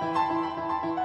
うん。